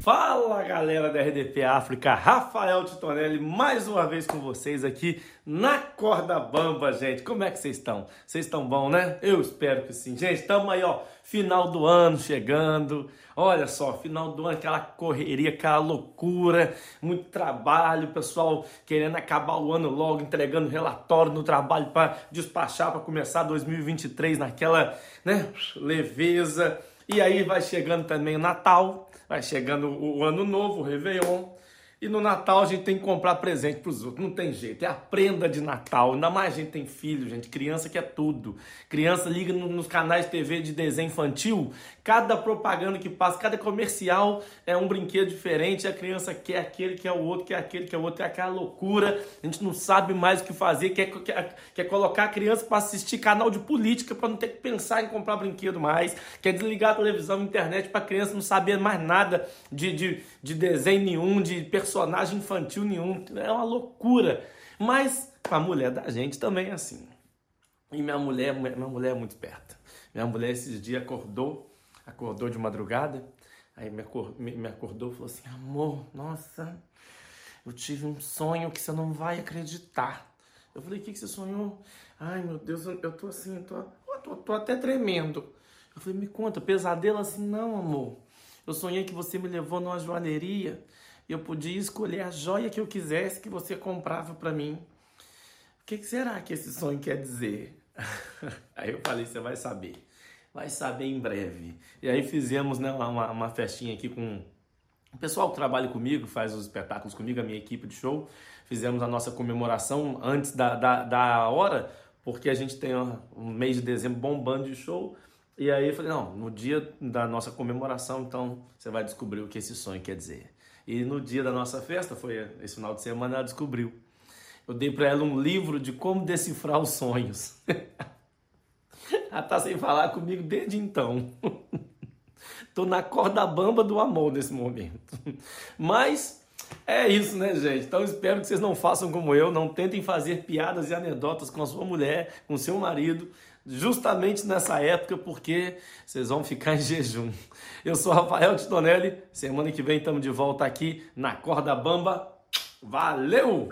Fala galera da RDP África, Rafael Titonelli mais uma vez com vocês aqui na corda bamba, gente. Como é que vocês estão? Vocês estão bom, né? Eu espero que sim. Gente, estamos aí, ó, final do ano chegando. Olha só, final do ano, aquela correria, aquela loucura, muito trabalho, pessoal querendo acabar o ano logo, entregando relatório no trabalho para despachar para começar 2023 naquela, né, leveza. E aí vai chegando também o Natal, vai chegando o ano novo, o Réveillon. E no Natal a gente tem que comprar presente para os outros. Não tem jeito. É a prenda de Natal. Ainda mais a gente tem filho, gente. Criança que é tudo. Criança liga nos canais de TV de desenho infantil. Cada propaganda que passa, cada comercial é um brinquedo diferente. A criança quer aquele, quer o outro, quer aquele, quer o outro. É aquela loucura. A gente não sabe mais o que fazer. Quer, quer, quer colocar a criança para assistir canal de política para não ter que pensar em comprar brinquedo mais. Quer desligar a televisão, a internet para a criança não saber mais nada de, de, de desenho nenhum, de personagem personagem infantil nenhum. É uma loucura. Mas a mulher da gente também é assim. E minha mulher, minha mulher é muito esperta. Minha mulher esses dias acordou, acordou de madrugada, aí me acordou e falou assim: amor, nossa, eu tive um sonho que você não vai acreditar. Eu falei: o que, que você sonhou? Ai meu Deus, eu tô assim, eu tô, eu tô, tô até tremendo. Eu falei: me conta, pesadelo assim? Não, amor. Eu sonhei que você me levou numa joalheria eu podia escolher a joia que eu quisesse que você comprava para mim. O que, que será que esse sonho quer dizer? aí eu falei, você vai saber. Vai saber em breve. E aí fizemos né, uma, uma festinha aqui com o pessoal que trabalha comigo, faz os espetáculos comigo, a minha equipe de show. Fizemos a nossa comemoração antes da, da, da hora, porque a gente tem um mês de dezembro bombando de show. E aí eu falei, não, no dia da nossa comemoração, então você vai descobrir o que esse sonho quer dizer. E no dia da nossa festa, foi esse final de semana, ela descobriu. Eu dei para ela um livro de como decifrar os sonhos. ela tá sem falar comigo desde então. Tô na corda bamba do amor nesse momento. Mas é isso, né, gente? Então espero que vocês não façam como eu, não tentem fazer piadas e anedotas com a sua mulher, com seu marido, justamente nessa época, porque vocês vão ficar em jejum. Eu sou Rafael Titonelli, semana que vem estamos de volta aqui na Corda Bamba. Valeu!